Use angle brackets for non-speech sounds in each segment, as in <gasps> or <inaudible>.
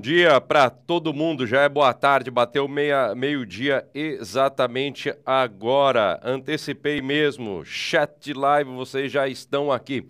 Dia para todo mundo, já é boa tarde, bateu meia, meio-dia exatamente agora. Antecipei mesmo, chat live, vocês já estão aqui.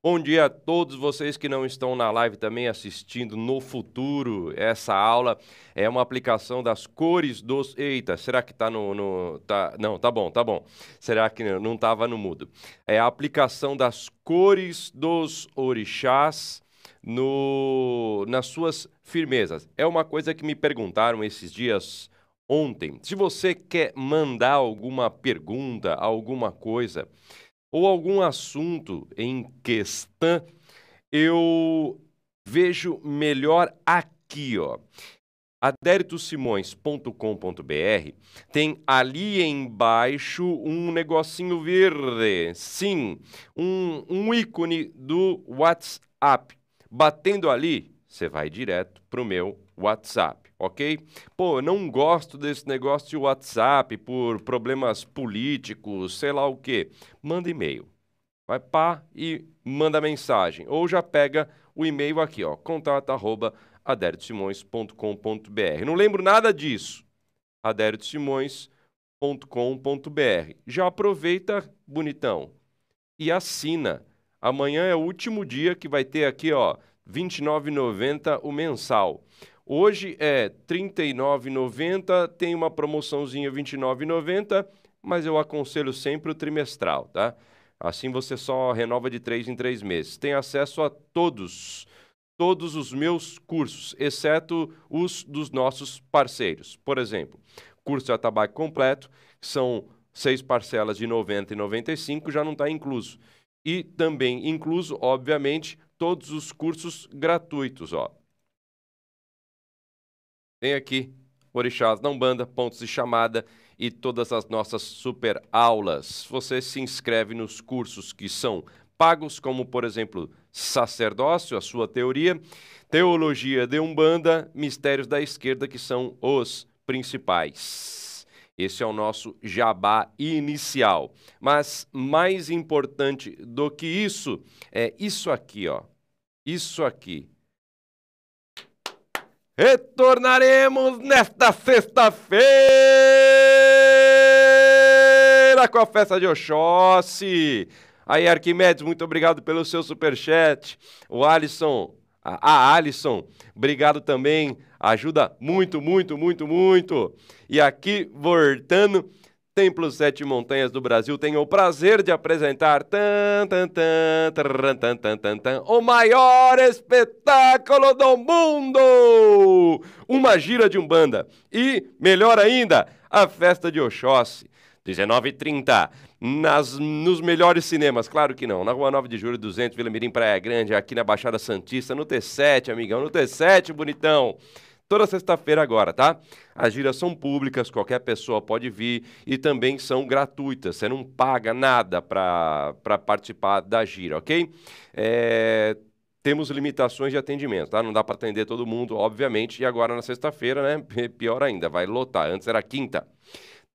Bom dia a todos vocês que não estão na live também assistindo no futuro. Essa aula é uma aplicação das cores dos. Eita, será que tá no. no... Tá... Não, tá bom, tá bom. Será que não estava no mudo? É a aplicação das cores dos orixás no, nas suas firmezas. É uma coisa que me perguntaram esses dias ontem. Se você quer mandar alguma pergunta, alguma coisa, ou algum assunto em questão, eu vejo melhor aqui, ó. Aderitosimões.com.br tem ali embaixo um negocinho verde, sim, um, um ícone do WhatsApp. Batendo ali, você vai direto para o meu WhatsApp, ok? Pô, eu não gosto desse negócio de WhatsApp por problemas políticos, sei lá o quê. Manda e-mail. Vai pá e manda mensagem. Ou já pega o e-mail aqui, ó, aderitosimões.com.br. Não lembro nada disso. aderitosimões.com.br. Já aproveita, bonitão, e assina Amanhã é o último dia que vai ter aqui, ó, R$ 29,90 o mensal. Hoje é R$ 39,90, tem uma promoçãozinha R$ 29,90, mas eu aconselho sempre o trimestral, tá? Assim você só renova de três em três meses. Tem acesso a todos, todos os meus cursos, exceto os dos nossos parceiros. Por exemplo, curso de atabaque completo, são seis parcelas de 90 e 95, já não está incluso e também incluso, obviamente, todos os cursos gratuitos. Ó. Tem aqui Orixás na Umbanda, pontos de chamada e todas as nossas super aulas. Você se inscreve nos cursos que são pagos, como por exemplo, sacerdócio, a sua teoria, teologia de Umbanda, mistérios da esquerda, que são os principais. Esse é o nosso jabá inicial. Mas mais importante do que isso é isso aqui, ó. Isso aqui. Retornaremos nesta sexta-feira com a festa de Oxóssi. Aí, Arquimedes, muito obrigado pelo seu superchat. O Alisson, a Alisson, obrigado também ajuda muito, muito, muito, muito. E aqui, voltando, Templo Sete Montanhas do Brasil tem o prazer de apresentar tan, tan, tan, tan, tan, tan, tan, o maior espetáculo do mundo! Uma gira de Umbanda. E, melhor ainda, a festa de Oxóssi. 19h30, nas, nos melhores cinemas. Claro que não. Na Rua 9 de Julho, 200, Vila Mirim, Praia Grande, aqui na Baixada Santista, no T7, amigão, no T7, bonitão toda sexta-feira agora, tá? As giras são públicas, qualquer pessoa pode vir e também são gratuitas. Você não paga nada para participar da gira, ok? É, temos limitações de atendimento, tá? Não dá para atender todo mundo, obviamente. E agora na sexta-feira, né? <laughs> Pior ainda, vai lotar. Antes era quinta.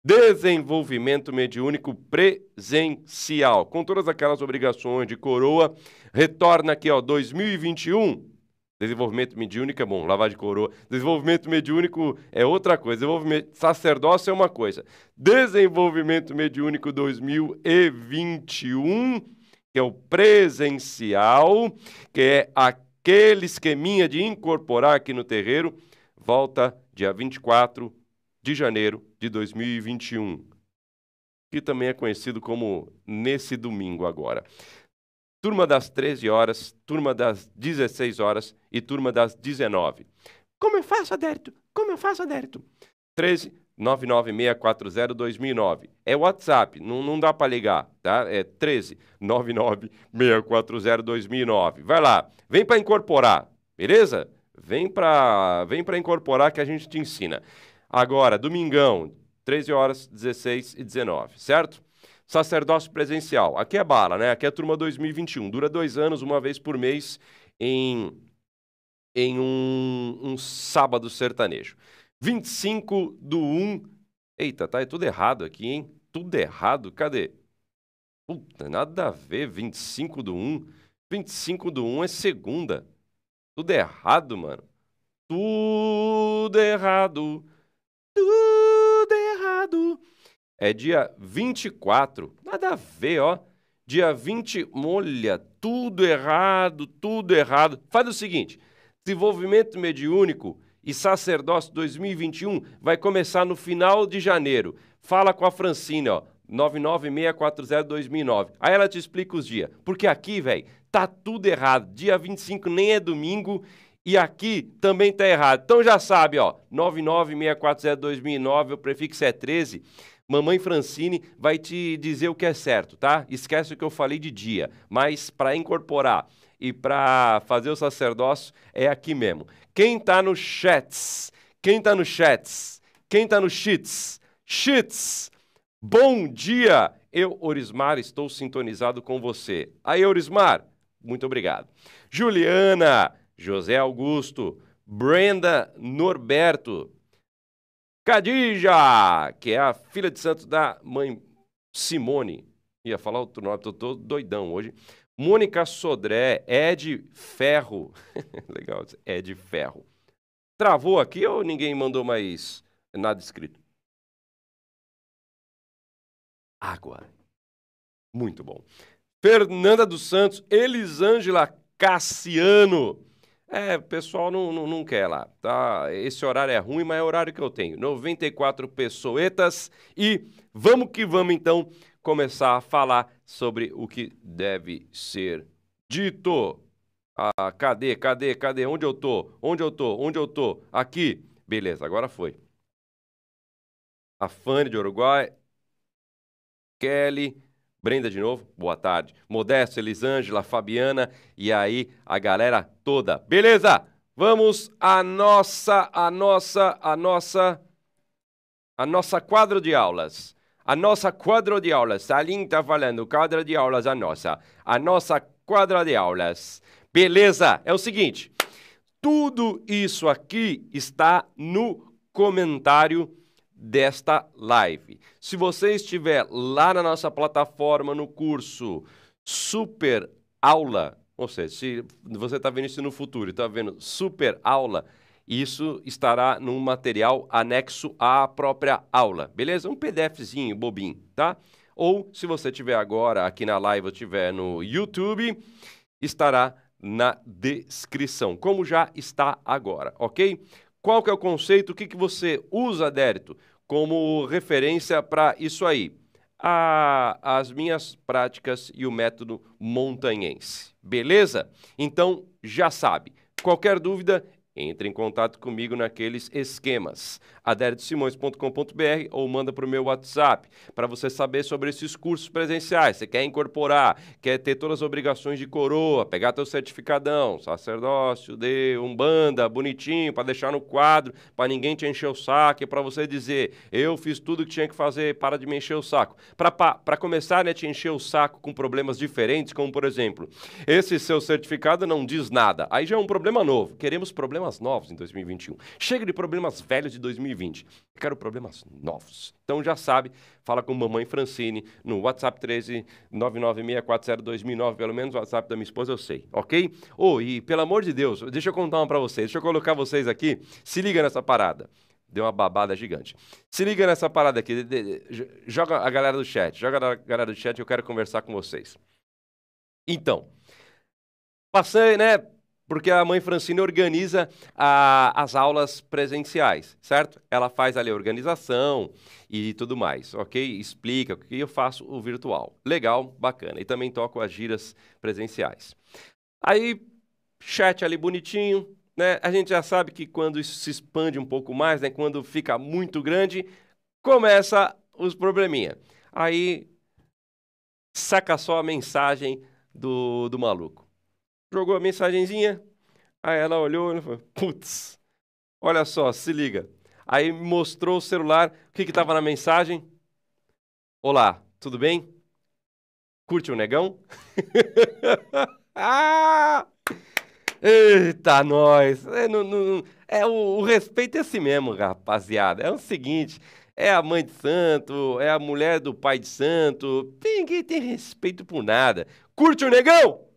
Desenvolvimento mediúnico presencial, com todas aquelas obrigações de coroa. Retorna aqui, ó, 2021 Desenvolvimento mediúnico é bom, lavar de coroa. Desenvolvimento mediúnico é outra coisa. Desenvolvimento sacerdócio é uma coisa. Desenvolvimento mediúnico 2021, que é o presencial, que é aquele esqueminha de incorporar aqui no terreiro, volta dia 24 de janeiro de 2021, que também é conhecido como nesse domingo agora turma das 13 horas, turma das 16 horas e turma das 19. Como eu faço, Adérito? Como eu faço, Adérito? 13 99640 2009. É WhatsApp, não, não dá para ligar, tá? É 13 99640 2009. Vai lá, vem para incorporar, beleza? Vem para vem para incorporar que a gente te ensina. Agora, domingão, 13 horas, 16 e 19, certo? Sacerdócio presencial. Aqui é bala, né? Aqui é a turma 2021. Dura dois anos, uma vez por mês, em, em um, um sábado sertanejo. 25 do 1. Eita, tá é tudo errado aqui, hein? Tudo errado. Cadê? Puta, nada a ver. 25 do 1. 25 do 1 é segunda. Tudo errado, mano. tudo errado, tudo. É dia 24, nada a ver, ó. Dia 20, olha, tudo errado, tudo errado. Faz o seguinte: desenvolvimento mediúnico e sacerdócio 2021 vai começar no final de janeiro. Fala com a Francine, ó. 996402009. Aí ela te explica os dias. Porque aqui, velho, tá tudo errado. Dia 25 nem é domingo e aqui também tá errado. Então já sabe, ó, 996402009, o prefixo é 13. Mamãe Francine vai te dizer o que é certo, tá? Esquece o que eu falei de dia, mas para incorporar e para fazer o sacerdócio é aqui mesmo. Quem tá no chats? Quem tá no chats? Quem tá no cheats? Cheats! Bom dia! Eu, Orismar, estou sintonizado com você. Aí, Orismar, muito obrigado. Juliana, José Augusto, Brenda Norberto, Cadija, que é a filha de santo da mãe Simone. Ia falar outro nome, tô, tô doidão hoje. Mônica Sodré, Ed Ferro. <laughs> Legal, Ed Ferro. Travou aqui ou ninguém mandou mais nada escrito? Água. Muito bom. Fernanda dos Santos, Elisângela Cassiano. É, o pessoal não, não, não, quer lá, tá? Esse horário é ruim, mas é o horário que eu tenho. 94 pessoetas e vamos que vamos então começar a falar sobre o que deve ser dito. Ah, cadê, cadê, cadê? Onde eu tô? Onde eu tô? Onde eu tô? Aqui. Beleza, agora foi. A Fanny de Uruguai. Kelly, Brenda de novo, boa tarde. Modesto, Elisângela, Fabiana e aí a galera toda. Beleza? Vamos à nossa, a nossa, a nossa, a nossa quadro de aulas. A nossa quadro de aulas. Salim está falando, quadro de aulas a nossa. A nossa quadra de aulas. Beleza? É o seguinte, tudo isso aqui está no comentário desta live. Se você estiver lá na nossa plataforma no curso Super Aula, ou seja, se você está vendo isso no futuro está vendo Super Aula, isso estará num material anexo à própria aula, beleza? Um PDFzinho bobinho, tá? Ou se você estiver agora aqui na live ou estiver no YouTube, estará na descrição, como já está agora, ok? Qual que é o conceito? O que, que você usa, Dérito, como referência para isso aí? A, as minhas práticas e o método montanhense. Beleza? Então, já sabe. Qualquer dúvida, entre em contato comigo naqueles esquemas aderitosimões.com.br ou manda para o meu WhatsApp para você saber sobre esses cursos presenciais. Você quer incorporar, quer ter todas as obrigações de coroa, pegar teu certificadão, sacerdócio, de umbanda, bonitinho, para deixar no quadro, para ninguém te encher o saco, para você dizer, eu fiz tudo que tinha que fazer, para de me encher o saco. Para começar né, te encher o saco com problemas diferentes, como por exemplo, esse seu certificado não diz nada. Aí já é um problema novo. Queremos problemas novos em 2021. Chega de problemas velhos de 2020. 2020. Quero problemas novos. Então já sabe, fala com mamãe Francine no WhatsApp 13 996402009, pelo menos o WhatsApp da minha esposa eu sei, ok? Oh, e pelo amor de Deus, deixa eu contar uma para vocês, deixa eu colocar vocês aqui, se liga nessa parada. Deu uma babada gigante. Se liga nessa parada aqui, joga a galera do chat, joga a galera do chat, eu quero conversar com vocês. Então, passei, né? Porque a mãe Francine organiza a, as aulas presenciais, certo? Ela faz ali a organização e tudo mais, ok? Explica o que eu faço o virtual. Legal, bacana. E também toco as giras presenciais. Aí, chat ali bonitinho, né? A gente já sabe que quando isso se expande um pouco mais, né? Quando fica muito grande, começa os probleminha. Aí, saca só a mensagem do, do maluco jogou a mensagenzinha, aí ela olhou e falou, putz, olha só, se liga. Aí mostrou o celular, o que estava na mensagem? Olá, tudo bem? Curte o negão? <laughs> ah! Eita, nós! É, é o, o, respeito é assim mesmo, rapaziada. É o seguinte: é a mãe de santo, é a mulher do pai de santo. Ninguém tem respeito por nada. Curte o negão?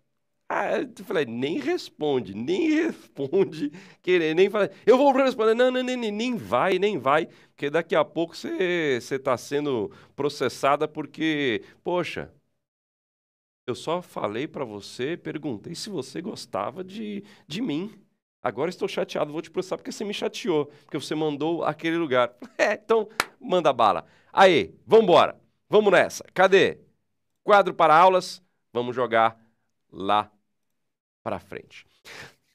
Ah, eu falei, nem responde, nem <laughs> responde, querer, nem fala, eu vou responder, não, não, nem, nem vai, nem vai, porque daqui a pouco você está sendo processada porque, poxa, eu só falei para você, perguntei se você gostava de, de mim. Agora estou chateado, vou te processar porque você me chateou, porque você mandou aquele lugar. <laughs> É, então manda bala. Aí, vambora, vamos nessa. Cadê? Quadro para aulas, vamos jogar lá para frente.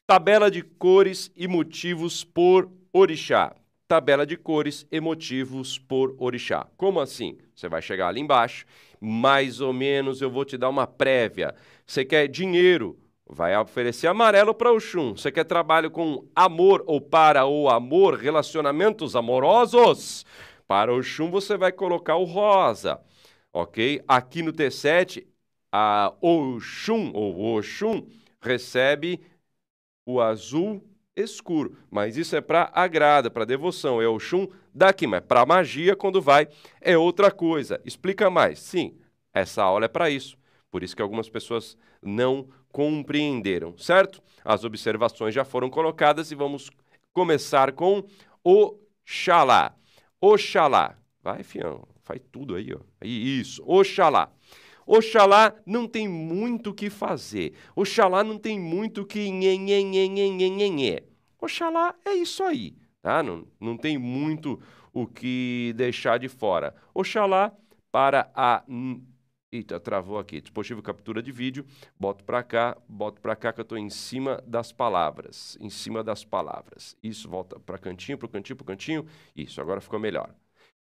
Tabela de cores e motivos por orixá. Tabela de cores e motivos por orixá. Como assim? Você vai chegar ali embaixo, mais ou menos eu vou te dar uma prévia. Você quer dinheiro? Vai oferecer amarelo para o chum. Você quer trabalho com amor ou para o amor, relacionamentos amorosos? Para o chum você vai colocar o rosa, ok? Aqui no T7, a Oxum ou Oxum recebe o azul escuro. Mas isso é para agrada, para devoção. É o Xum daqui, mas para magia, quando vai, é outra coisa. Explica mais. Sim, essa aula é para isso. Por isso que algumas pessoas não compreenderam, certo? As observações já foram colocadas e vamos começar com Oxalá. Oxalá. Vai, fião. Faz tudo aí, ó. Isso. Oxalá. Oxalá não tem muito o que fazer. Oxalá não tem muito o que nhê. Oxalá é isso aí, tá? Não, não tem muito o que deixar de fora. Oxalá para a... Eita, travou aqui. Dispositivo captura de vídeo. Boto para cá, boto para cá que eu estou em cima das palavras. Em cima das palavras. Isso, volta para cantinho, para cantinho, para cantinho. Isso, agora ficou melhor.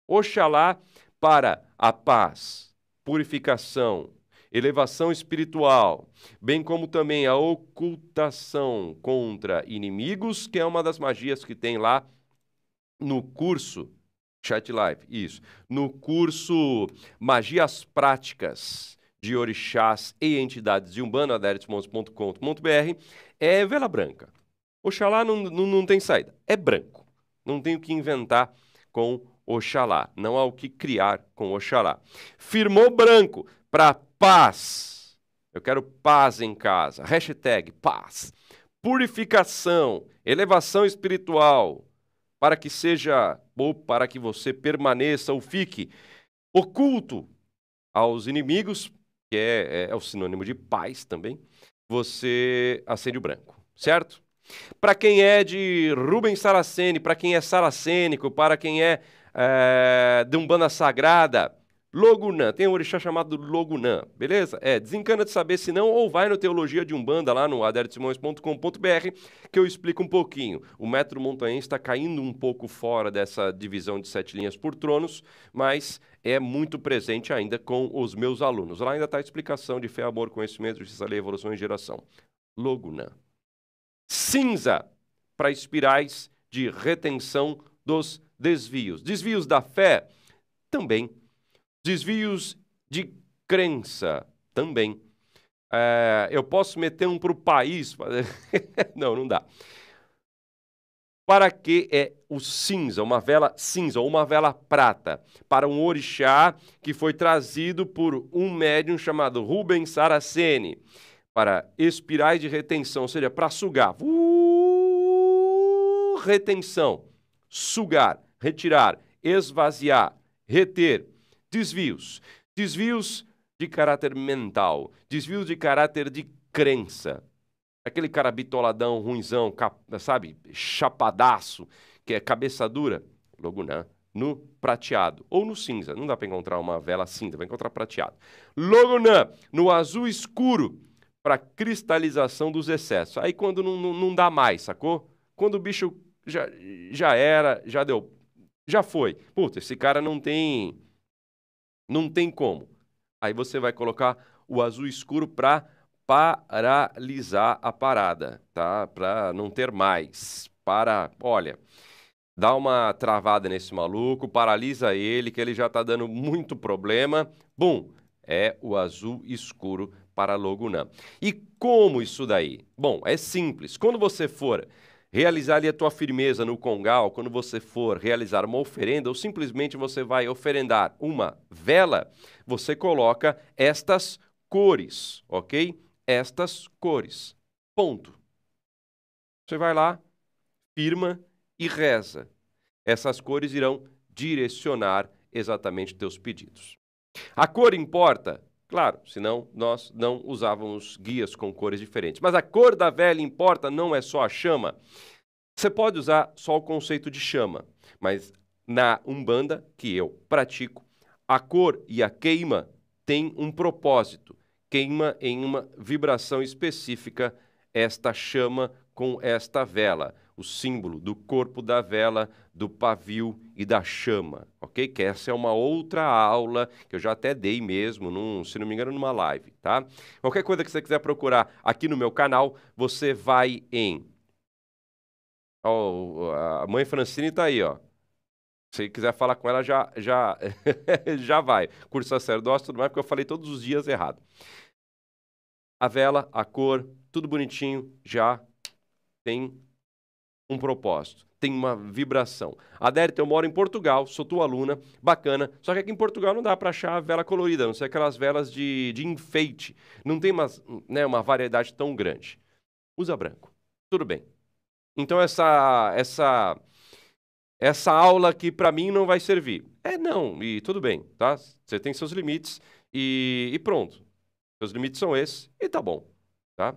Oxalá para a paz purificação, elevação espiritual, bem como também a ocultação contra inimigos, que é uma das magias que tem lá no curso Chat Live, isso, no curso Magias Práticas de Orixás e Entidades de Umbanda, aderesmons.com.br, é vela branca. Oxalá não, não, não tem saída, é branco. Não tem o que inventar com Oxalá. Não há o que criar com Oxalá. Firmou branco para paz. Eu quero paz em casa. Hashtag paz. Purificação, elevação espiritual, para que seja, ou para que você permaneça ou fique oculto aos inimigos, que é, é, é o sinônimo de paz também, você acende o branco, certo? Para quem é de Rubens Saraceni, para quem é saracênico, para quem é é, de Umbanda Sagrada, Logunã, tem um orixá chamado Logunã, beleza? É, desencana de saber se não, ou vai no Teologia de Umbanda lá no adertsimões.com.br que eu explico um pouquinho. O método montanhense está caindo um pouco fora dessa divisão de sete linhas por tronos, mas é muito presente ainda com os meus alunos. Lá ainda está a explicação de fé, amor, conhecimento, justiça, lei, evolução e geração. Logunã. Cinza, para espirais de retenção dos desvios. Desvios da fé? Também. Desvios de crença? Também. É, eu posso meter um para o país? <laughs> não, não dá. Para que é o cinza, uma vela cinza ou uma vela prata? Para um orixá que foi trazido por um médium chamado Rubens Saraceni. Para espirais de retenção, ou seja, para sugar. Uh, retenção, sugar retirar, esvaziar, reter, desvios. Desvios de caráter mental, desvios de caráter de crença. Aquele cara bitoladão, ruinzão, sabe, chapadaço, que é cabeça dura, logunã, no prateado ou no cinza. Não dá para encontrar uma vela cinza, vai encontrar prateado. Logunã, no azul escuro, para cristalização dos excessos. Aí quando não, não, não dá mais, sacou? Quando o bicho já, já era, já deu já foi. Puta, esse cara não tem. Não tem como. Aí você vai colocar o azul escuro para paralisar a parada, tá? Para não ter mais. Para, olha, dá uma travada nesse maluco, paralisa ele, que ele já está dando muito problema. Bum, é o azul escuro para Logunã. E como isso daí? Bom, é simples. Quando você for realizar ali a tua firmeza no congal, quando você for realizar uma oferenda, ou simplesmente você vai oferendar uma vela, você coloca estas cores, ok? estas cores. Ponto. Você vai lá, firma e reza. Essas cores irão direcionar exatamente teus pedidos. A cor importa? Claro, senão nós não usávamos guias com cores diferentes. Mas a cor da vela importa, não é só a chama. Você pode usar só o conceito de chama, mas na Umbanda, que eu pratico, a cor e a queima têm um propósito. Queima em uma vibração específica esta chama com esta vela, o símbolo do corpo da vela, do pavio e da chama, ok? Que essa é uma outra aula que eu já até dei mesmo, num, se não me engano, numa live, tá? Qualquer coisa que você quiser procurar aqui no meu canal, você vai em... Oh, a mãe Francine está aí, ó. Se quiser falar com ela, já, já, <laughs> já vai. Curso sacerdócio, tudo mais, porque eu falei todos os dias errado. A vela, a cor, tudo bonitinho, já tem um propósito, tem uma vibração. Adérito, eu moro em Portugal, sou tua aluna, bacana, só que aqui em Portugal não dá para achar vela colorida, não sei aquelas velas de, de enfeite, não tem uma, né, uma variedade tão grande. Usa branco, tudo bem. Então essa, essa, essa aula aqui para mim não vai servir. É não, e tudo bem, tá? Você tem seus limites e, e pronto. Seus limites são esses e tá bom, tá?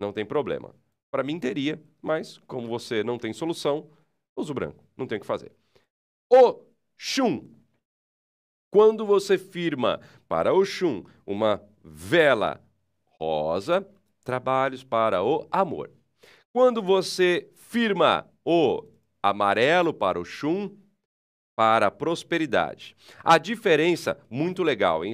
Não tem problema. Para mim teria, mas como você não tem solução, usa o branco, não tem o que fazer. O chum. Quando você firma para o chum uma vela rosa, trabalhos para o amor. Quando você firma o amarelo para o chum, para a prosperidade. A diferença, muito legal, hein?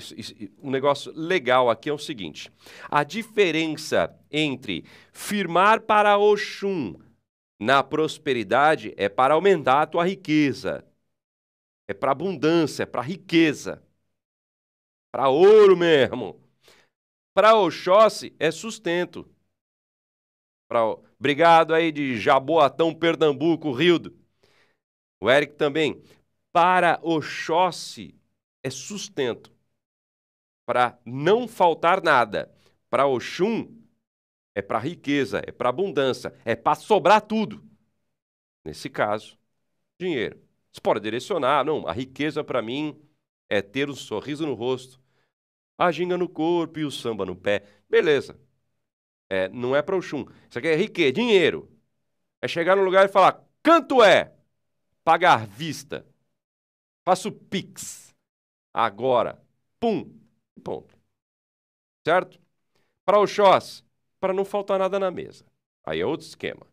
um negócio legal aqui é o seguinte: a diferença entre firmar para Oxum na prosperidade é para aumentar a tua riqueza, é para abundância, é para riqueza, para ouro mesmo. Para Oxóssi é sustento. Pra... Obrigado aí de Jaboatão, Pernambuco, Rildo. O Eric também para Oxóssi é sustento, para não faltar nada. Para Oxum é para riqueza, é para abundância, é para sobrar tudo. Nesse caso, dinheiro. Você pode direcionar, não, a riqueza para mim é ter um sorriso no rosto, a ginga no corpo e o samba no pé. Beleza. É, não é para o chum. Isso aqui é riqueza, dinheiro. É chegar no lugar e falar, canto é? Pagar vista. Faço Pix. Agora. Pum. Ponto. Certo? Para o Xós, para não faltar nada na mesa. Aí é outro esquema.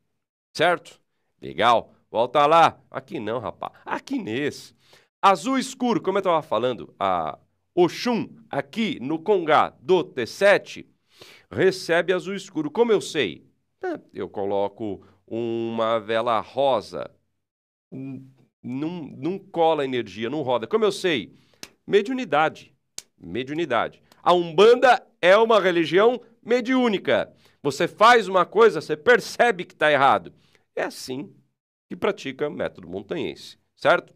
Certo? Legal. Volta lá. Aqui não, rapaz. Aqui nesse. Azul escuro, como eu estava falando, a Oxum, aqui no Congá do T7, recebe azul escuro. Como eu sei? Eu coloco uma vela rosa, não, não cola energia, não roda. Como eu sei? Mediunidade. Mediunidade. A Umbanda é uma religião mediúnica. Você faz uma coisa, você percebe que está errado. É assim que pratica o método montanhense, certo?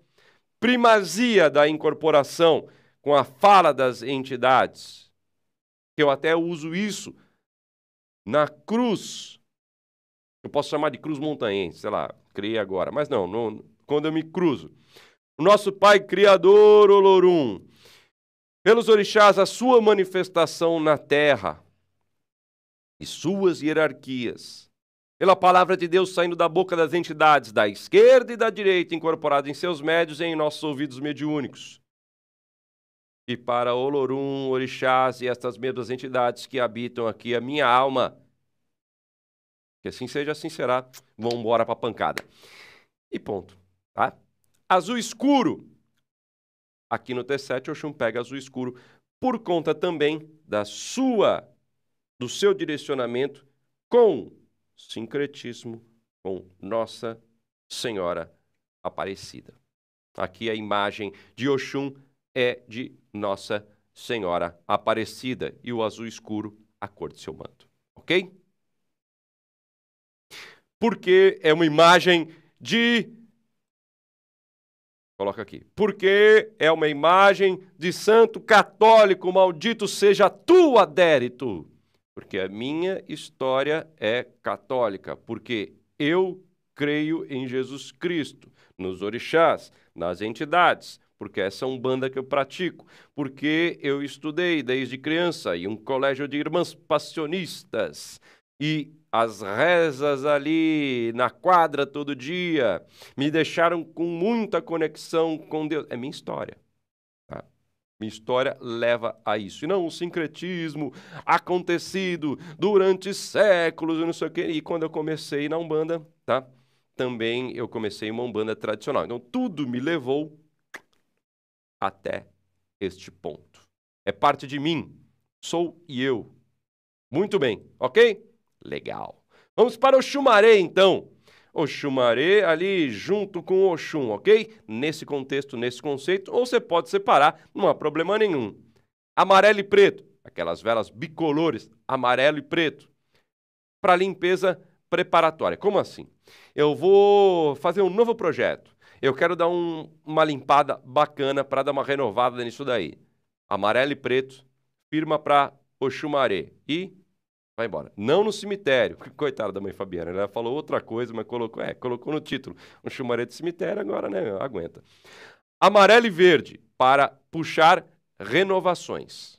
Primazia da incorporação com a fala das entidades. Eu até uso isso na cruz. Eu posso chamar de cruz montanhense, sei lá, criei agora. Mas não, não quando eu me cruzo. O nosso Pai Criador, Olorum, pelos orixás, a sua manifestação na terra e suas hierarquias, pela palavra de Deus saindo da boca das entidades da esquerda e da direita, incorporada em seus médios e em nossos ouvidos mediúnicos. E para Olorum, orixás e estas mesmas entidades que habitam aqui a minha alma, que assim seja, assim será, vão embora para a pancada. E ponto. Tá? Azul escuro. Aqui no T7, o Oxum pega azul escuro por conta também da sua, do seu direcionamento com sincretismo com Nossa Senhora Aparecida. Aqui a imagem de Oxum é de Nossa Senhora Aparecida e o azul escuro a cor de seu manto. Ok? Porque é uma imagem de Coloca aqui. Porque é uma imagem de santo católico, maldito seja tu, adérito. porque a minha história é católica, porque eu creio em Jesus Cristo, nos orixás, nas entidades, porque essa é uma banda que eu pratico, porque eu estudei desde criança em um colégio de irmãs passionistas e as rezas ali na quadra todo dia me deixaram com muita conexão com Deus. É minha história. Tá? Minha história leva a isso. E não um sincretismo acontecido durante séculos e não sei o quê. E quando eu comecei na Umbanda, tá? Também eu comecei uma Umbanda tradicional. Então tudo me levou até este ponto. É parte de mim. Sou eu. Muito bem, ok? Legal. Vamos para o Xumaré, então. O Xumaré ali junto com o Oxum, ok? Nesse contexto, nesse conceito, ou você pode separar, não há problema nenhum. Amarelo e preto, aquelas velas bicolores, amarelo e preto, para limpeza preparatória. Como assim? Eu vou fazer um novo projeto. Eu quero dar um, uma limpada bacana para dar uma renovada nisso daí. Amarelo e preto, firma para Oxumaré. E vai embora. Não no cemitério. <laughs> Coitada da mãe Fabiana, ela falou outra coisa, mas colocou, é, colocou no título. Um chumaré de cemitério, agora, né, aguenta. Amarelo e verde, para puxar renovações.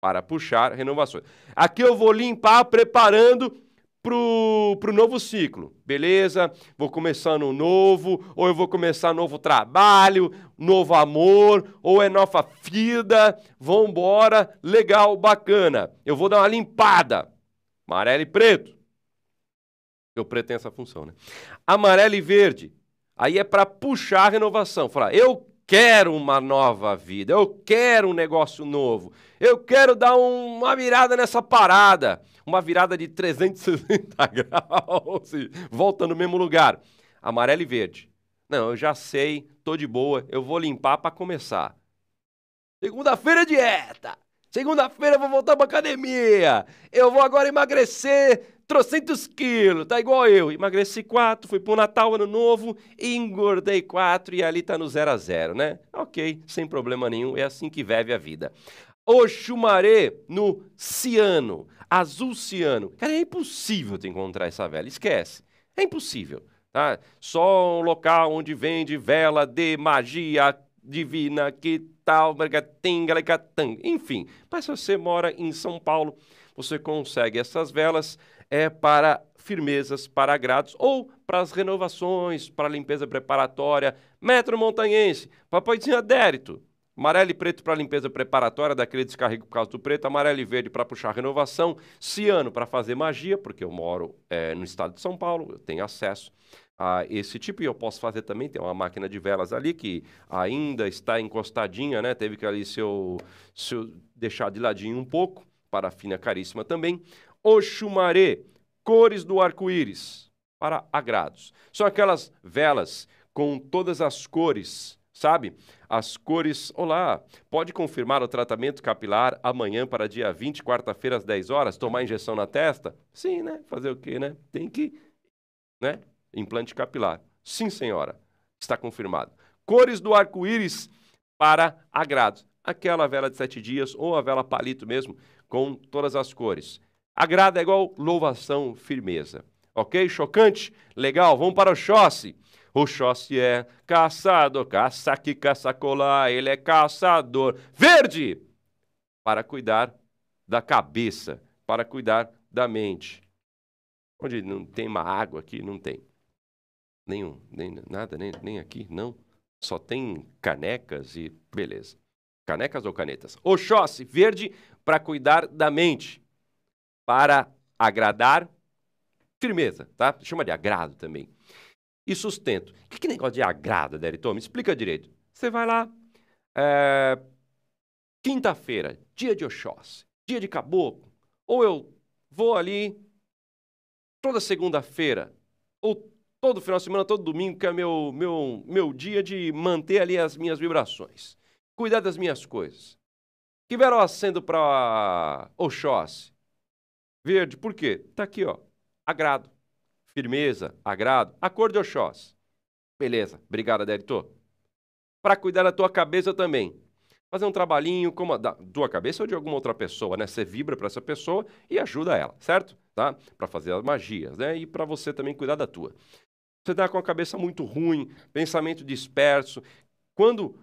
Para puxar renovações. Aqui eu vou limpar preparando pro, pro novo ciclo. Beleza? Vou começar no novo, ou eu vou começar novo trabalho, novo amor, ou é nova vida. Vambora, legal, bacana. Eu vou dar uma limpada Amarelo e preto. Eu preto tem essa função, né? Amarelo e verde. Aí é para puxar a renovação. Falar, eu quero uma nova vida, eu quero um negócio novo, eu quero dar um, uma virada nessa parada, uma virada de 360 <laughs> graus, volta no mesmo lugar. Amarelo e verde. Não, eu já sei, tô de boa, eu vou limpar para começar. Segunda-feira é dieta. Segunda-feira eu vou voltar pra academia. Eu vou agora emagrecer trocentos quilos, tá igual eu. Emagreci quatro, fui pro Natal, Ano Novo, engordei quatro e ali tá no zero a zero, né? Ok, sem problema nenhum, é assim que vive a vida. O chumaré no ciano, azul ciano. Cara, é impossível te encontrar essa vela, esquece. É impossível, tá? Só um local onde vende vela de magia divina que tal, enfim. Mas se você mora em São Paulo, você consegue essas velas é para firmezas, para agrados ou para as renovações, para limpeza preparatória, metro montanhense, papaizinho adérito, amarelo e preto para limpeza preparatória, daquele descarrego por causa do preto, amarelo e verde para puxar renovação, ciano para fazer magia, porque eu moro é, no estado de São Paulo, eu tenho acesso a esse tipo, e eu posso fazer também, tem uma máquina de velas ali que ainda está encostadinha, né? Teve que ali se eu, se eu deixar de ladinho um pouco, parafina caríssima também. O chumaré, cores do arco-íris, para agrados. São aquelas velas com todas as cores, sabe? As cores. Olá, pode confirmar o tratamento capilar amanhã para dia 20, quarta-feira, às 10 horas? Tomar injeção na testa? Sim, né? Fazer o quê, né? Tem que, né? Implante capilar. Sim, senhora, está confirmado. Cores do arco-íris para agrado. Aquela vela de sete dias ou a vela palito mesmo, com todas as cores. Agrada é igual louvação, firmeza. Ok? Chocante? Legal, vamos para o Xossi. O Xossi é caçador, caça aqui, caça colar, ele é caçador. Verde! Para cuidar da cabeça, para cuidar da mente. Onde não tem uma água aqui? Não tem. Nenhum, nem nada, nem, nem aqui, não. Só tem canecas e beleza. Canecas ou canetas? Oxóssi, verde para cuidar da mente, para agradar, firmeza, tá? Chama de agrado também. E sustento. O que, que negócio de agrado, Derito? Me explica direito. Você vai lá, é, quinta-feira, dia de Oxóssi, dia de caboclo, ou eu vou ali toda segunda-feira, ou todo final de semana, todo domingo, que é meu, meu, meu dia de manter ali as minhas vibrações. Cuidar das minhas coisas. Que verão acendo para Oxóssi? Verde, por quê? Tá aqui, ó. Agrado. Firmeza, agrado. A cor de Oxóssi. Beleza. Obrigado, Adérito. Para cuidar da tua cabeça também. fazer um trabalhinho como a da tua cabeça ou de alguma outra pessoa, né? Você vibra para essa pessoa e ajuda ela, certo? Tá? Para fazer as magias, né? E para você também cuidar da tua. Você está com a cabeça muito ruim, pensamento disperso. Quando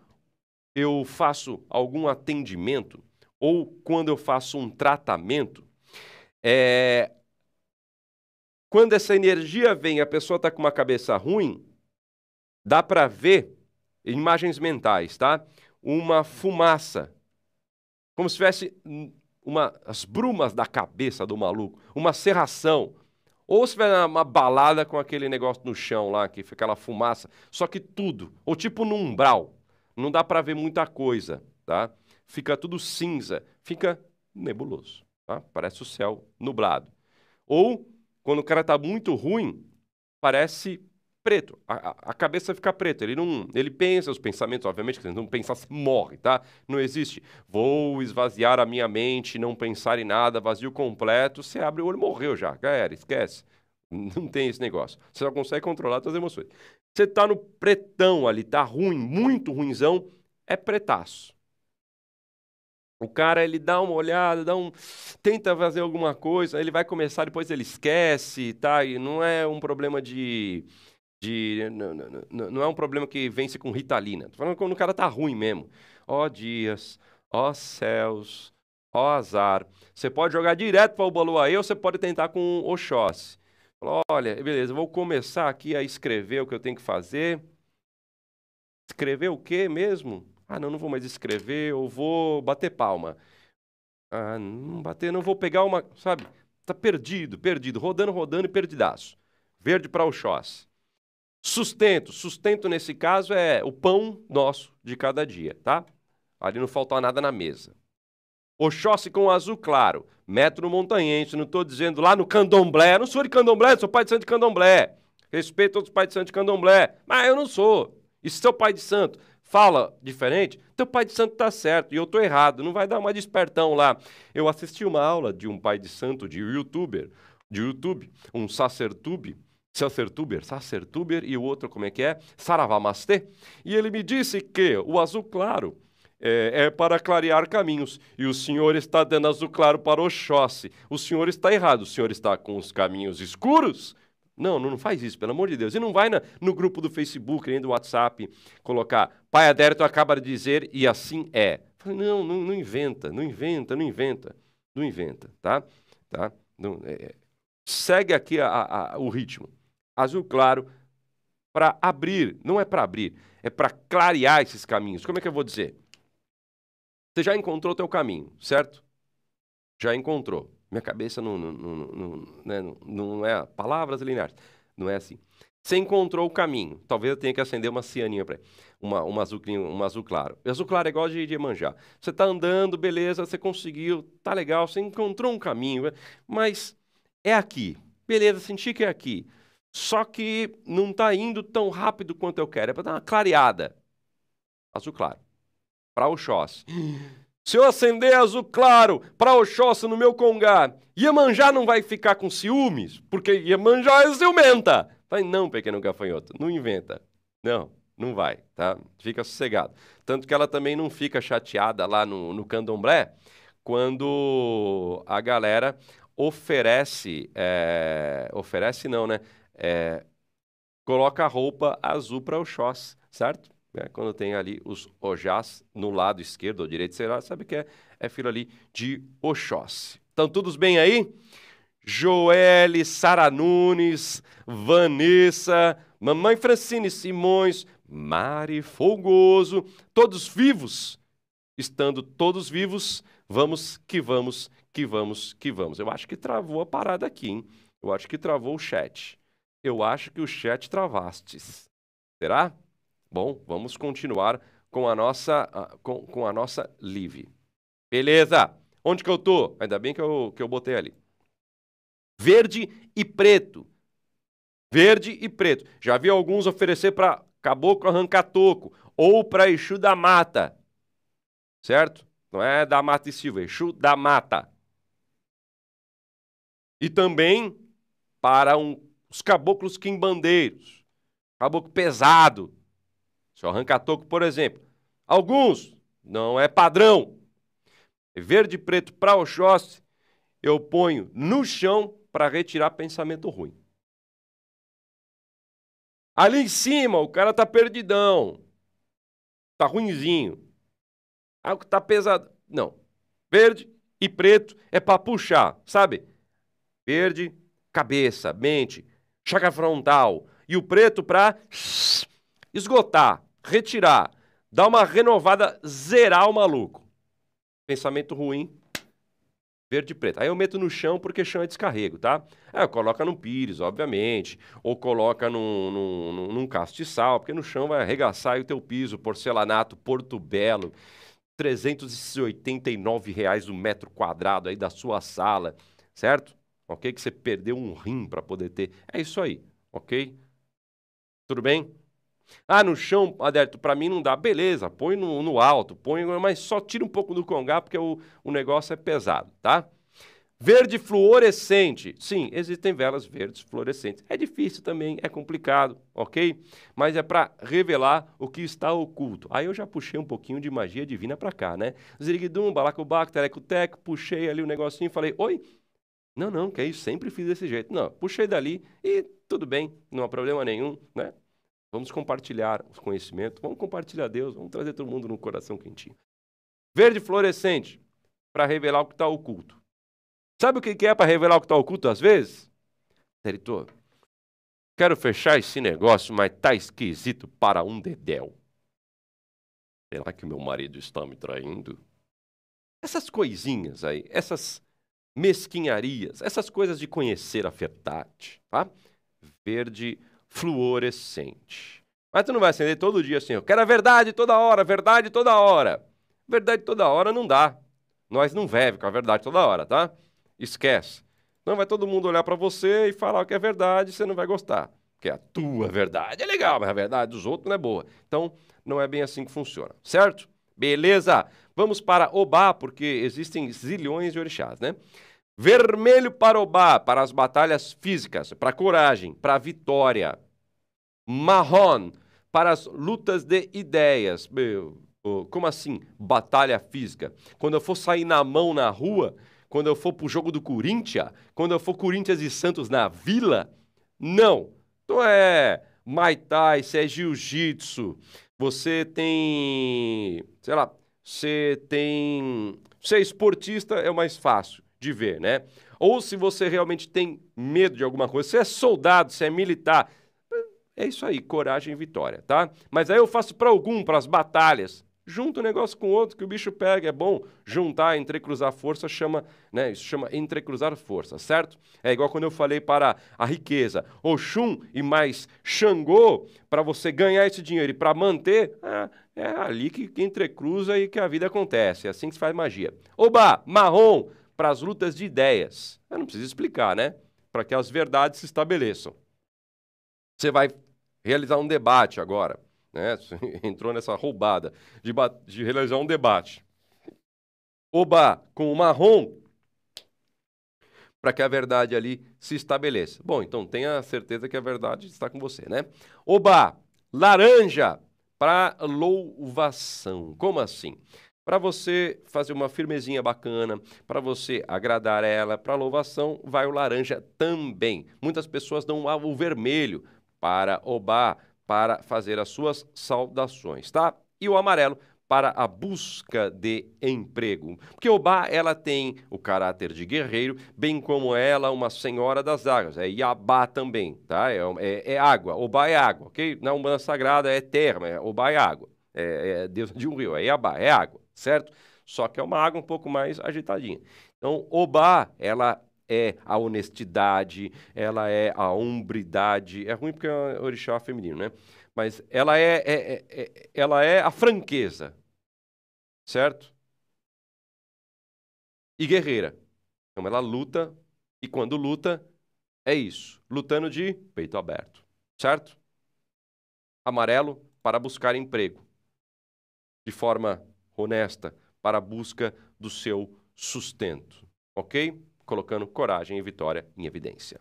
eu faço algum atendimento ou quando eu faço um tratamento, é... quando essa energia vem, a pessoa está com uma cabeça ruim, dá para ver imagens mentais, tá? uma fumaça, como se tivesse uma, as brumas da cabeça do maluco, uma serração. Ou se tiver uma balada com aquele negócio no chão lá, que fica aquela fumaça, só que tudo, ou tipo no umbral, não dá para ver muita coisa, tá? Fica tudo cinza, fica nebuloso, tá? Parece o céu nublado. Ou quando o cara está muito ruim, parece preto. A, a, cabeça fica preta. Ele não, ele pensa os pensamentos, obviamente, que não pensar se morre, tá? Não existe. Vou esvaziar a minha mente, não pensar em nada, vazio completo. Você abre o olho, morreu já, galera, esquece. <laughs> Não tem esse negócio. Você só consegue controlar suas emoções. Você tá no pretão ali, tá ruim, muito ruinzão, é pretaço. O cara ele dá uma olhada, dá um, tenta fazer alguma coisa, ele vai começar, depois ele esquece, tá? E não é um problema de de não, não, não, é um problema que vence com ritalina. Tô falando quando o cara tá ruim mesmo. Ó dias, ó céus, ó azar. Você pode jogar direto para o Baluaê ou você pode tentar com o Oxóssi. Olha, beleza, vou começar aqui a escrever o que eu tenho que fazer. Escrever o quê mesmo? Ah, não, não vou mais escrever, eu vou bater palma. Ah, não bater, não vou pegar uma, sabe? Tá perdido, perdido, rodando, rodando e perdidaço. Verde para o Oxóssi. Sustento. Sustento, nesse caso, é o pão nosso de cada dia, tá? Ali não falta nada na mesa. Oxóssi com azul claro. Metro montanhense, não estou dizendo lá no candomblé. Eu não sou de candomblé, sou pai de santo de candomblé. Respeito todos os pais de santo de candomblé. Mas eu não sou. E se seu pai de santo fala diferente, teu pai de santo tá certo e eu tô errado. Não vai dar uma despertão lá. Eu assisti uma aula de um pai de santo, de youtuber, de YouTube, um sacertube, Sacertuber, Sacertuber e o outro, como é que é? Saravamastê. E ele me disse que o azul claro é, é, para clarear caminhos. E o senhor está dando azul claro para o Oxóssi. O senhor está errado. O senhor está com os caminhos escuros? Não, não faz isso, pelo amor de Deus. E não vai na, no grupo do Facebook, nem do WhatsApp, colocar Pai Adérito acaba de dizer e assim é. Não, não, não, inventa, não inventa, não inventa. Não inventa, tá? tá? Não, é, segue aqui a, a, o ritmo azul claro, para abrir, não é para abrir, é para clarear esses caminhos. Como é que eu vou dizer? Você já encontrou o teu caminho, certo? Já encontrou. Minha cabeça não, não, não, não, né, não é palavras lineares, não é assim. Você encontrou o caminho. Talvez eu tenha que acender uma cianinha para uma, uma, azul, uma azul claro. Azul claro é igual de, de manjar. Você está andando, beleza, você conseguiu, tá legal, você encontrou um caminho, mas é aqui. Beleza, senti que é aqui. Só que não está indo tão rápido quanto eu quero. É para dar uma clareada. Azul claro. Para Oxóssi. <gasps> Se eu acender azul claro para Oxóssi no meu congá, Iemanjá não vai ficar com ciúmes? Porque Iemanjá é ciumenta. Vai, não, pequeno gafanhoto, não inventa. Não, não vai, tá? Fica sossegado. Tanto que ela também não fica chateada lá no, no candomblé quando a galera oferece, é, oferece não, né? É, coloca a roupa azul para o Xós, certo? É, quando tem ali os Ojás no lado esquerdo ou direito, será, sabe que é, é fila ali de Oxóssi. Estão todos bem aí? Joelle, Sara Nunes, Vanessa, Mamãe Francine Simões, Mari Folgoso, todos vivos. Estando todos vivos, vamos que vamos, que vamos, que vamos. Eu acho que travou a parada aqui, hein? Eu acho que travou o chat. Eu acho que o chat travastes. Será? Bom, vamos continuar com a nossa, com, com a nossa live. Beleza. Onde que eu tô? Ainda bem que eu, que eu botei ali. Verde e preto. Verde e preto. Já vi alguns oferecer para caboclo arrancar toco ou para Exu da mata. Certo? Não é da mata e silva, é Exu da mata. E também para um os caboclos quimbandeiros, caboclo pesado, seu arranca-toco, por exemplo. Alguns não é padrão. Verde e preto para Oxóssi, eu ponho no chão para retirar pensamento ruim. Ali em cima, o cara tá perdidão. Tá ruinzinho. Algo tá pesado. Não. Verde e preto é para puxar, sabe? Verde, cabeça, mente, chaga frontal. E o preto para esgotar, retirar, dar uma renovada, zerar o maluco. Pensamento ruim, verde e preto. Aí eu meto no chão porque chão é descarrego, tá? Aí coloca num pires, obviamente, ou coloca num, num, num castiçal, porque no chão vai arregaçar o teu piso, porcelanato, Porto Belo, 389 reais o metro quadrado aí da sua sala, certo? Ok? Que você perdeu um rim para poder ter. É isso aí, ok? Tudo bem? Ah, no chão, Adérito, para mim não dá. Beleza, põe no, no, alto, põe, mas só tira um pouco do congá porque o, o negócio é pesado, tá? Verde fluorescente. Sim, existem velas verdes fluorescentes. É difícil também, é complicado, ok? Mas é para revelar o que está oculto. Aí eu já puxei um pouquinho de magia divina para cá, né? Ziriguidum, balacobaco, telecoteco, puxei ali o um negocinho e falei, oi? Não, não, que é isso, sempre fiz desse jeito. Não, puxei dali e tudo bem, não há problema nenhum, né? Vamos compartilhar os conhecimentos, vamos compartilhar Deus, vamos trazer todo mundo no coração quentinho. Verde fluorescente, para revelar o que está oculto. Sabe o que é para revelar o que está oculto às vezes? Editor, quero fechar esse negócio, mas tá esquisito para um dedéu. Será que meu marido está me traindo? Essas coisinhas aí, essas mesquinharias, essas coisas de conhecer a verdade, tá? Verde fluorescente. Mas tu não vai acender todo dia assim, eu quero a verdade toda hora, verdade toda hora. Verdade toda hora não dá. Nós não veve com a verdade toda hora, tá? Esquece. Não vai todo mundo olhar para você e falar o que é verdade, você não vai gostar. Porque a tua verdade é legal, mas a verdade dos outros não é boa. Então, não é bem assim que funciona, certo? Beleza? Vamos para Obá, porque existem zilhões de orixás, né? Vermelho para Obá, para as batalhas físicas, para a coragem, para a vitória. Marrom, para as lutas de ideias. Meu, como assim, batalha física? Quando eu for sair na mão na rua, quando eu for pro jogo do Corinthians, quando eu for Corinthians e Santos na Vila, não. Então é Muay Thai, se é Jiu-Jitsu, você tem, sei lá, você tem, ser esportista é o mais fácil de ver, né? Ou se você realmente tem medo de alguma coisa, se é soldado, se é militar, é isso aí, coragem e vitória, tá? Mas aí eu faço para algum, para as batalhas. Junta um negócio com outro que o bicho pega, é bom juntar, entrecruzar força, chama, né? Isso chama entrecruzar força, certo? É igual quando eu falei para a riqueza, Oxum e mais Xangô, para você ganhar esse dinheiro e para manter, é, é ali que, que entrecruza e que a vida acontece, é assim que se faz magia. Oba, marrom, para as lutas de ideias. Eu não preciso explicar, né? Para que as verdades se estabeleçam. Você vai realizar um debate agora, né? <laughs> Entrou nessa roubada de, de realizar um debate. Oba, com o marrom, para que a verdade ali se estabeleça. Bom, então tenha certeza que a verdade está com você, né? Oba, laranja, para louvação. Como assim? Para você fazer uma firmezinha bacana, para você agradar ela, para louvação, vai o laranja também. Muitas pessoas dão o vermelho para obar, para fazer as suas saudações, tá? E o amarelo para a busca de emprego. Porque Obá, ela tem o caráter de guerreiro, bem como ela, uma senhora das águas. É Iabá também, tá? É, é, é água. Obá é água, ok? Na Umbanda Sagrada é terra, é Obá é água. É, é Deus de um rio, é Iabá, é água certo? Só que é uma água um pouco mais agitadinha. Então, Obá, ela é a honestidade, ela é a hombridade. É ruim porque é orixá feminino, né? Mas ela é, é, é, é, ela é a franqueza, certo? E guerreira. Então ela luta, e quando luta, é isso. Lutando de peito aberto, certo? Amarelo para buscar emprego. De forma honesta para a busca do seu sustento. Ok? Colocando coragem e vitória em evidência.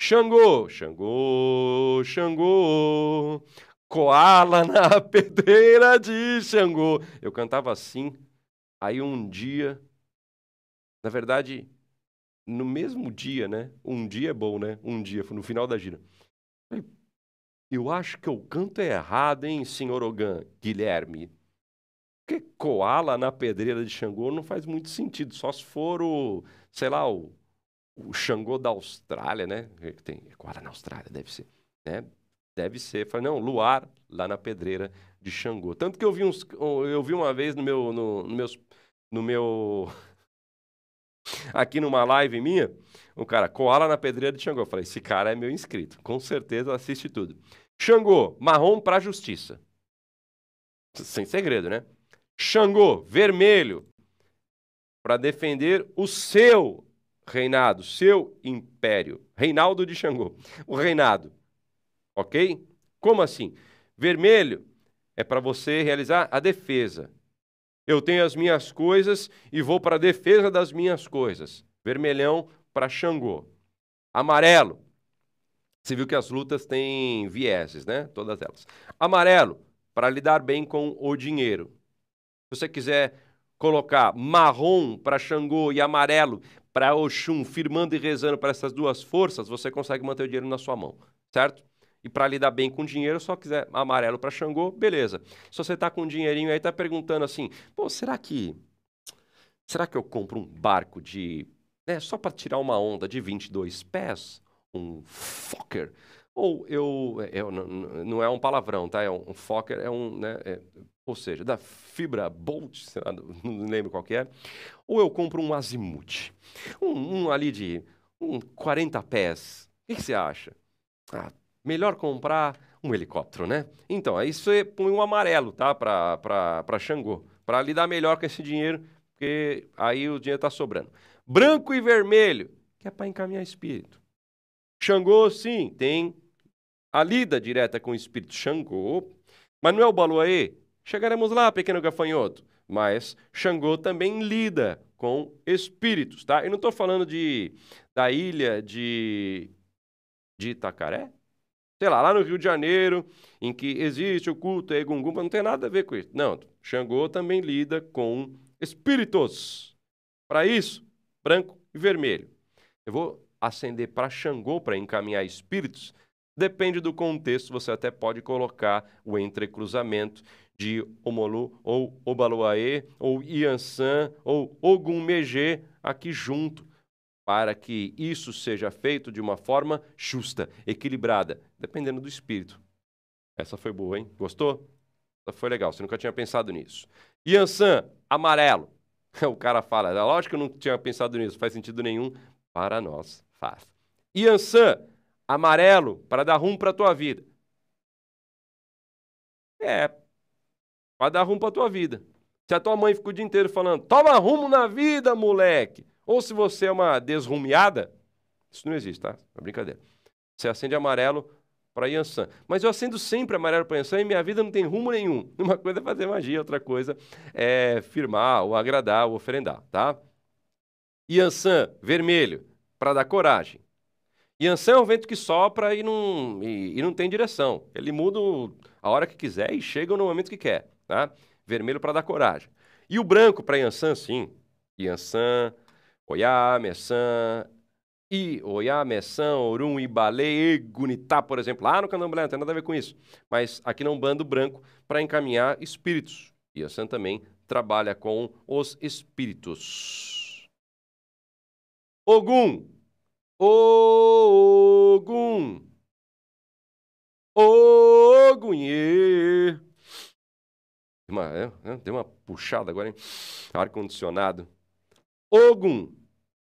Xangô, Xangô, Xangô, Coala na <laughs> pedreira de Xangô. Eu cantava assim, aí um dia, na verdade, no mesmo dia, né? Um dia é bom, né? Um dia, no final da gira. Eu acho que eu canto errado, hein, senhor Ogan, Guilherme? Porque coala na pedreira de Xangô não faz muito sentido, só se for o, sei lá, o, o Xangô da Austrália, né? Tem coala na Austrália, deve ser, né? Deve ser. Falei, não, luar lá na pedreira de Xangô. Tanto que eu vi, uns, eu vi uma vez no meu, no, no meus, no meu, <laughs> aqui numa live minha, o cara, coala na pedreira de Xangô. Eu falei, esse cara é meu inscrito, com certeza assiste tudo. Xangô, marrom para justiça. Sem segredo, né? Xangô, vermelho, para defender o seu reinado, seu império. Reinaldo de Xangô. O reinado. Ok? Como assim? Vermelho é para você realizar a defesa. Eu tenho as minhas coisas e vou para a defesa das minhas coisas. Vermelhão para Xangô. Amarelo. Você viu que as lutas têm vieses, né? Todas elas. Amarelo, para lidar bem com o dinheiro. Se você quiser colocar marrom para Xangô e amarelo para Oxum, firmando e rezando para essas duas forças, você consegue manter o dinheiro na sua mão, certo? E para lidar bem com dinheiro, só quiser amarelo para Xangô, beleza. Se você está com um dinheirinho aí, está perguntando assim, pô, será que será que eu compro um barco de, né, só para tirar uma onda de 22 pés, um Fokker? Ou eu, eu não, não é um palavrão, tá? É um, um Fokker é um, né, é, ou seja, da fibra Bolt, lá, <laughs> não lembro qual é. Ou eu compro um Azimuth, um, um ali de um 40 pés. O que, que você acha? Ah, melhor comprar um helicóptero, né? Então, aí você põe um amarelo, tá? Para Xangô, para lidar melhor com esse dinheiro, porque aí o dinheiro está sobrando. Branco e vermelho, que é para encaminhar espírito. Xangô, sim, tem a lida direta com o espírito Xangô, mas não é o Baluaê. Chegaremos lá, pequeno gafanhoto. Mas Xangô também lida com espíritos, tá? Eu não estou falando de, da ilha de, de Itacaré, sei lá, lá no Rio de Janeiro, em que existe o culto a Egungun, mas não tem nada a ver com isso. Não, Xangô também lida com espíritos. Para isso, branco e vermelho. Eu vou acender para Xangô para encaminhar espíritos. Depende do contexto, você até pode colocar o entrecruzamento de Omolu ou Obaluaê ou Iansã ou Ogumegê aqui junto para que isso seja feito de uma forma justa, equilibrada, dependendo do espírito. Essa foi boa, hein? Gostou? Essa foi legal, você nunca tinha pensado nisso. Yansan, amarelo. <laughs> O cara fala, é lógico que eu não tinha pensado nisso, faz sentido nenhum. Para nós, faz. Yansan, amarelo, para dar rumo para a tua vida. É, para dar rumo para a tua vida. Se a tua mãe fica o dia inteiro falando, toma rumo na vida, moleque. Ou se você é uma desrumiada, isso não existe, tá? É brincadeira. Você acende amarelo para Yansan. Mas eu acendo sempre amarelo para Yansan e minha vida não tem rumo nenhum. <laughs> Uma coisa é fazer magia, outra coisa é firmar, ou agradar, ou oferendar, tá? Yansan, vermelho, para dar coragem. Yansan é um vento que sopra e não, e, e não tem direção. Ele muda a hora que quiser e chega no momento que quer, tá? Vermelho para dar coragem. E o branco para Yansan, sim. Yansan, Oiá, Messan, e Oiá, Messan, Orum, Ibalê, Egunitá, por exemplo. Lá no candomblé não tem nada a ver com isso. Mas aqui não bando branco para encaminhar espíritos. E a San também trabalha com os espíritos. Ogum. Ogum. Ogunhê. Uma, é, é, uma puxada agora, hein? Ar-condicionado. Ogum,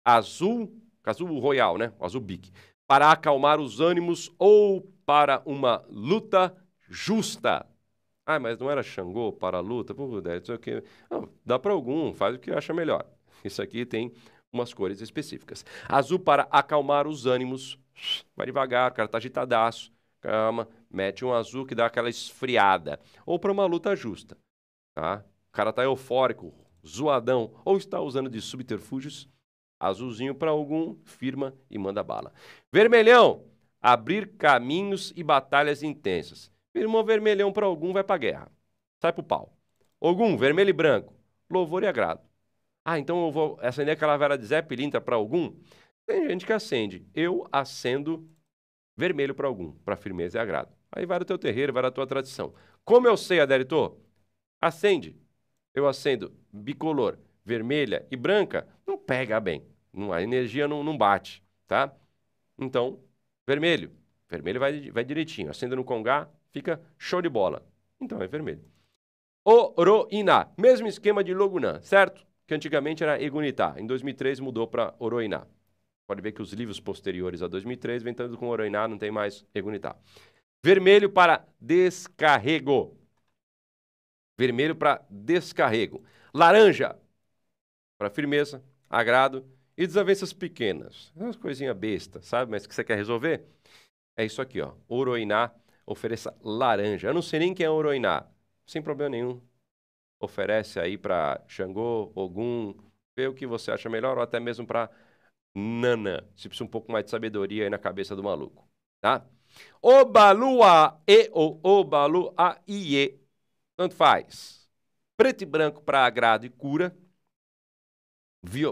azul, azul royal, né? O azul bique, para acalmar os ânimos ou para uma luta justa. Ah, mas não era Xangô para a luta? Pô, que... Não, dá para algum, faz o que acha melhor. Isso aqui tem umas cores específicas. Azul para acalmar os ânimos. Vai devagar, o cara tá agitadaço. Calma, mete um azul que dá aquela esfriada. Ou para uma luta justa. Tá? O cara tá eufórico, zoadão ou está usando de subterfúgios, azulzinho para algum, firma e manda bala. Vermelhão, abrir caminhos e batalhas intensas. Irmão vermelhão para algum vai para guerra. Sai pro pau. Algum, vermelho e branco. Louvor e agrado. Ah, então eu vou acender aquela vela de Zé Pilintra para algum? Tem gente que acende. Eu acendo vermelho para algum, para firmeza e agrado. Aí vai do teu terreiro, vai da tua tradição. Como eu sei, Aderitor? Acende. Eu acendo bicolor, vermelha e branca, não pega bem. Não, a energia não, não bate, tá? Então, vermelho. Vermelho vai, vai direitinho. Acenda no congá, fica show de bola. Então é vermelho. Oroiná. Mesmo esquema de Logunã, certo? Que antigamente era Egunitá. Em 2003 mudou para Oroiná. Pode ver que os livros posteriores a 2003 vem tanto com Oroiná, não tem mais Egunitá. Vermelho para descarrego. Vermelho para descarrego. Laranja para firmeza, agrado e desavenças pequenas. Umas coisinhas bestas, sabe? Mas que você quer resolver? É isso aqui, ó. Oroiná ofereça laranja. Eu não sei nem quem é Oroiná. Sem problema nenhum. Oferece aí para Xangô, Ogum, vê o que você acha melhor, ou até mesmo para Nana, se precisa um pouco mais de sabedoria aí na cabeça do maluco, tá? Obalua e ou obalua ie. Tanto faz. Preto e branco para agrado e cura.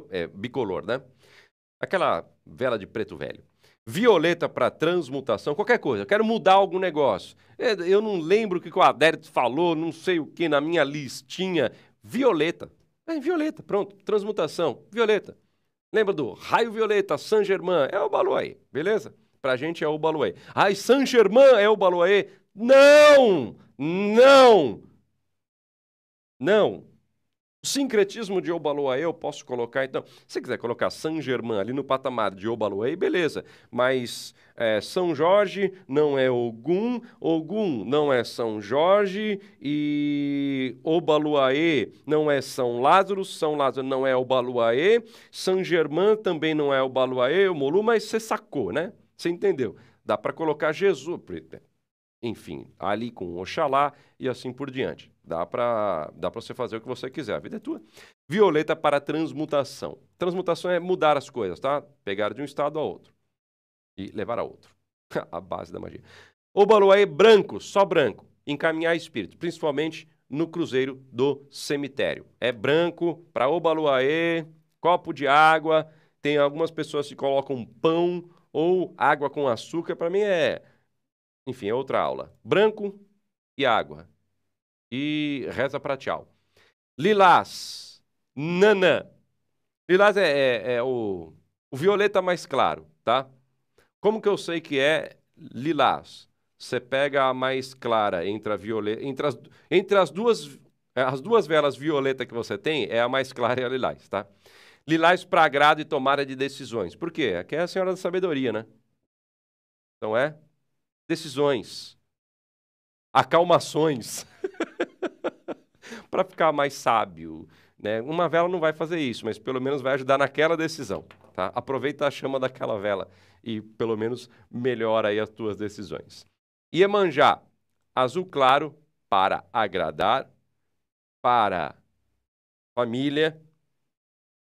É, bicolor, né? Aquela vela de preto velho. Violeta para transmutação, qualquer coisa. Eu quero mudar algum negócio. É, eu não lembro o que o Adérito falou, não sei o que na minha listinha. Violeta. É, violeta, pronto. Transmutação. Violeta. Lembra do raio violeta, Saint Germain? É o Baluaê, beleza? Pra gente é o Baluaê. Ai, Saint Germain é o Baluaê? Não! Não! Não! O sincretismo de Obaluaê eu posso colocar, então, se você quiser colocar São Germain ali no patamar de Obaluaê, beleza. Mas é, São Jorge não é Ogum, Ogum não é São Jorge e Obaluaê não é São Lázaro, São Lázaro não é Obaluaê, São Germain também não é Obaluaê, o Molu, mas você sacou, né? Você entendeu? Dá para colocar Jesus, enfim, ali com Oxalá e assim por diante. Dá para dá você fazer o que você quiser, a vida é tua. Violeta para transmutação. Transmutação é mudar as coisas, tá? Pegar de um estado a outro e levar a outro. <laughs> a base da magia. Obaluaê branco, só branco. Encaminhar espírito, principalmente no cruzeiro do cemitério. É branco para Obaluaê, copo de água. Tem algumas pessoas que colocam pão ou água com açúcar. Para mim é, enfim, é outra aula. Branco e água e reza para tchau. Lilás, nanã. Lilás é, é, é o, o, violeta mais claro, tá? Como que eu sei que é lilás? Você pega a mais clara entre a violeta, entre as, entre as duas as duas velas violeta que você tem é a mais clara e a lilás, tá? Lilás para agrado e tomada de decisões. Por quê? Aqui é a senhora da sabedoria, né? Então é decisões, acalmações. <laughs> para ficar mais sábio. Né? Uma vela não vai fazer isso, mas pelo menos vai ajudar naquela decisão. Tá? Aproveita a chama daquela vela e pelo menos melhora aí as tuas decisões. Iemanjá, azul claro para agradar, para família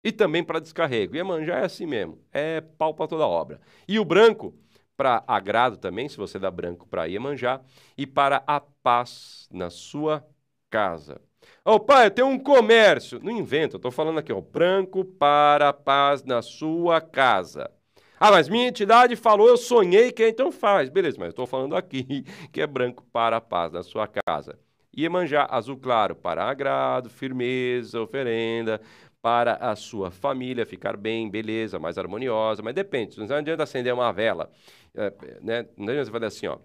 e também para descarrego. Iemanjá é assim mesmo, é pau para toda obra. E o branco, para agrado também, se você dá branco para Iemanjá, e para a paz na sua casa. Ô oh, pai, eu tenho um comércio. Não inventa, eu estou falando aqui, ó. Branco para paz na sua casa. Ah, mas minha entidade falou, eu sonhei que então faz. Beleza, mas eu estou falando aqui <laughs> que é branco para paz na sua casa. Iemanjá, azul claro, para agrado, firmeza, oferenda, para a sua família ficar bem, beleza, mais harmoniosa, mas depende, não adianta acender uma vela, é, né? não adianta você fazer assim, ó.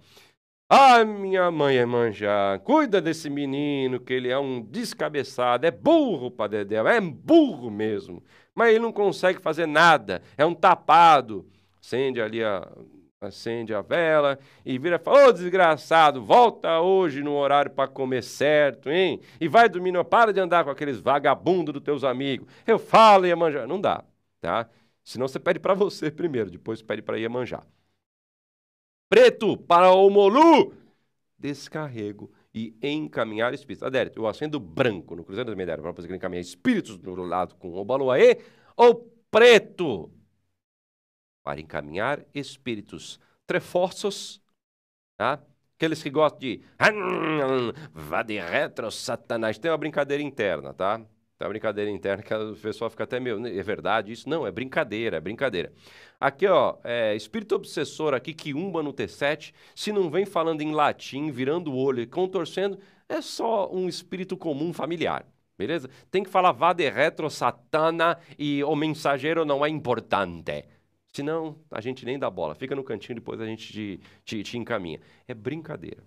Ah, minha mãe é manjar, cuida desse menino, que ele é um descabeçado, é burro, Padedel, é burro mesmo. Mas ele não consegue fazer nada, é um tapado. Acende ali a, acende a vela e vira e fala: Ô oh, desgraçado, volta hoje no horário para comer certo, hein? E vai dormir, não para de andar com aqueles vagabundos dos teus amigos. Eu falo, Iemanjá. Não dá, tá? Senão você pede para você <laughs> primeiro, depois pede para Iemanjá preto para o Molu, descarrego e encaminhar espíritos. Adérito, eu acendo branco no Cruzeiro da Medalha para você encaminhar espíritos do lado com o Baluaê, ou preto para encaminhar espíritos treforços, tá? Aqueles que gostam de. <laughs> Vá de retro, Satanás. Tem uma brincadeira interna, tá? Uma brincadeira interna que o pessoal fica até meio. É verdade isso? Não, é brincadeira, é brincadeira. Aqui, ó, é, espírito obsessor aqui, que umba no T7, se não vem falando em latim, virando o olho e contorcendo, é só um espírito comum familiar. Beleza? Tem que falar vá de retro, satana e o mensageiro não é importante. Senão, a gente nem dá bola. Fica no cantinho, depois a gente te, te, te encaminha. É brincadeira.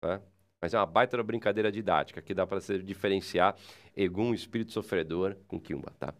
Tá? Mas é uma baita brincadeira didática, que dá para se diferenciar Egum, espírito sofredor, com Kimba, tá?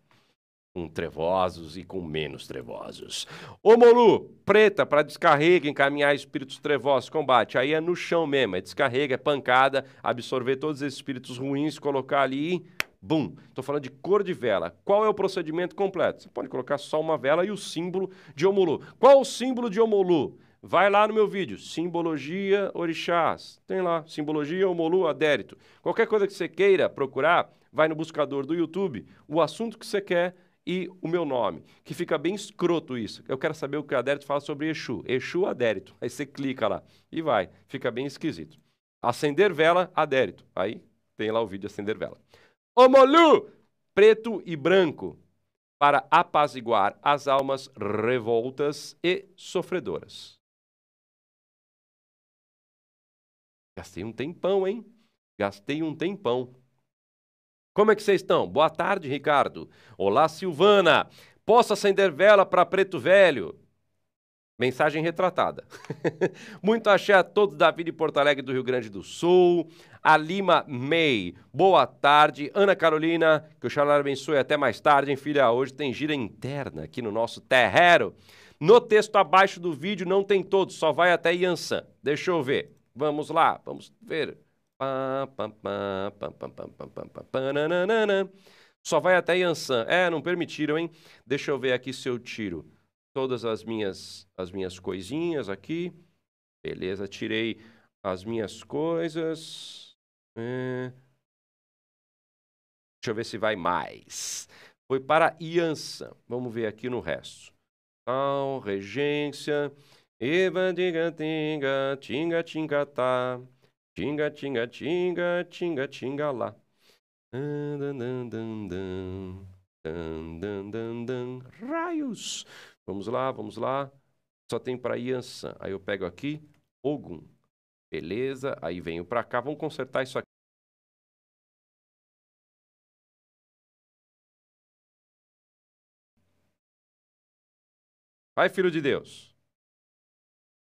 Com trevosos e com menos trevosos. Ô Molu, preta para descarrega, encaminhar espíritos trevosos, combate. Aí é no chão mesmo, é descarrega, é pancada, absorver todos esses espíritos ruins, colocar ali Bum! Estou falando de cor de vela. Qual é o procedimento completo? Você pode colocar só uma vela e o símbolo de Omolu. Qual o símbolo de Omolu? Vai lá no meu vídeo, Simbologia Orixás. Tem lá, Simbologia Omolu Adérito. Qualquer coisa que você queira procurar, vai no buscador do YouTube, o assunto que você quer e o meu nome, que fica bem escroto isso. Eu quero saber o que o Adérito fala sobre Exu. Exu Adérito. Aí você clica lá e vai. Fica bem esquisito. Acender vela, Adérito. Aí tem lá o vídeo Acender vela. Omolu, preto e branco, para apaziguar as almas revoltas e sofredoras. Gastei um tempão, hein? Gastei um tempão. Como é que vocês estão? Boa tarde, Ricardo. Olá, Silvana. Posso acender vela para preto velho? Mensagem retratada. <laughs> Muito axé a todos da Vida de Porto Alegre do Rio Grande do Sul. A Lima May, boa tarde. Ana Carolina, que o Xalá abençoe até mais tarde, hein, filha? Hoje tem gira interna aqui no nosso terrero. No texto abaixo do vídeo não tem todos, só vai até Yansan. Deixa eu ver. Vamos lá, vamos ver. Só vai até Yansan. É, não permitiram, hein? Deixa eu ver aqui se eu tiro todas as minhas, as minhas coisinhas aqui. Beleza, tirei as minhas coisas. É... Deixa eu ver se vai mais. Foi para Iança. Vamos ver aqui no resto. Tal, regência. Eva, diga, tinga, tinga, tinga, tá. Tinga, tinga, tinga, tinga, tinga, lá. Dan, dan, dan, dan, dan, dan, dan, dan. Raios! Vamos lá, vamos lá. Só tem para Yansan. Aí eu pego aqui, Ogum. Beleza, aí venho para cá. Vamos consertar isso aqui. Vai, filho de Deus.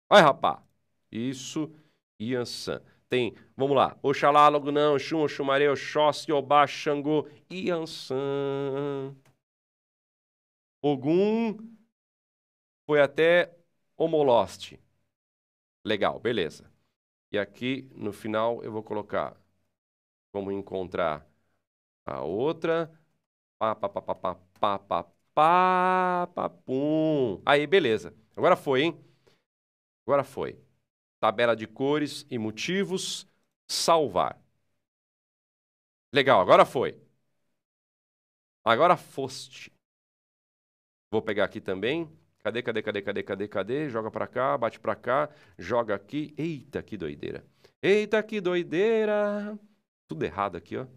Vai, rapá. Isso, Yansan. Tem, vamos lá. Oxalá, logo não, Oxum, Oxumaré, Oxóssi, Obá, Xangô, Yansan. Ogum, foi até Homolost. Legal, beleza. E aqui no final eu vou colocar como encontrar a outra. Pá, pá, pá, pá, pá, pá, pá, pá, pum. Aí, beleza. Agora foi, hein? Agora foi. Tabela de cores e motivos. Salvar. Legal, agora foi. Agora foste. Vou pegar aqui também Cadê, cadê, cadê, cadê, cadê, cadê? Joga pra cá, bate pra cá, joga aqui. Eita, que doideira. Eita, que doideira. Tudo errado aqui, ó.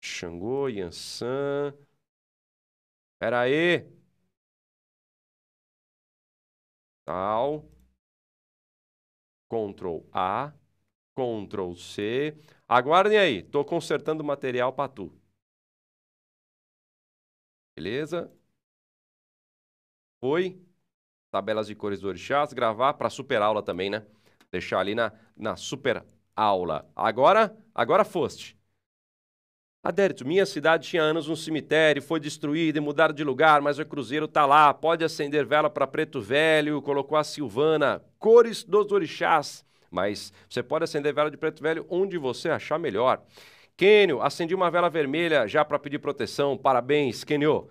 Xangô, Yansan. Pera aí. Tal. Ctrl A. Ctrl C. Aguardem aí. Tô consertando o material para tu. Beleza? foi tabelas de cores do orixás, gravar para super aula também, né? Deixar ali na, na super aula. Agora, agora foste. Adérito, minha cidade tinha anos um cemitério, foi destruída e mudaram de lugar, mas o cruzeiro tá lá. Pode acender vela para Preto Velho, colocou a Silvana, cores dos orixás. Mas você pode acender vela de Preto Velho onde você achar melhor. Kênio, acendi uma vela vermelha já para pedir proteção. Parabéns, Kênio.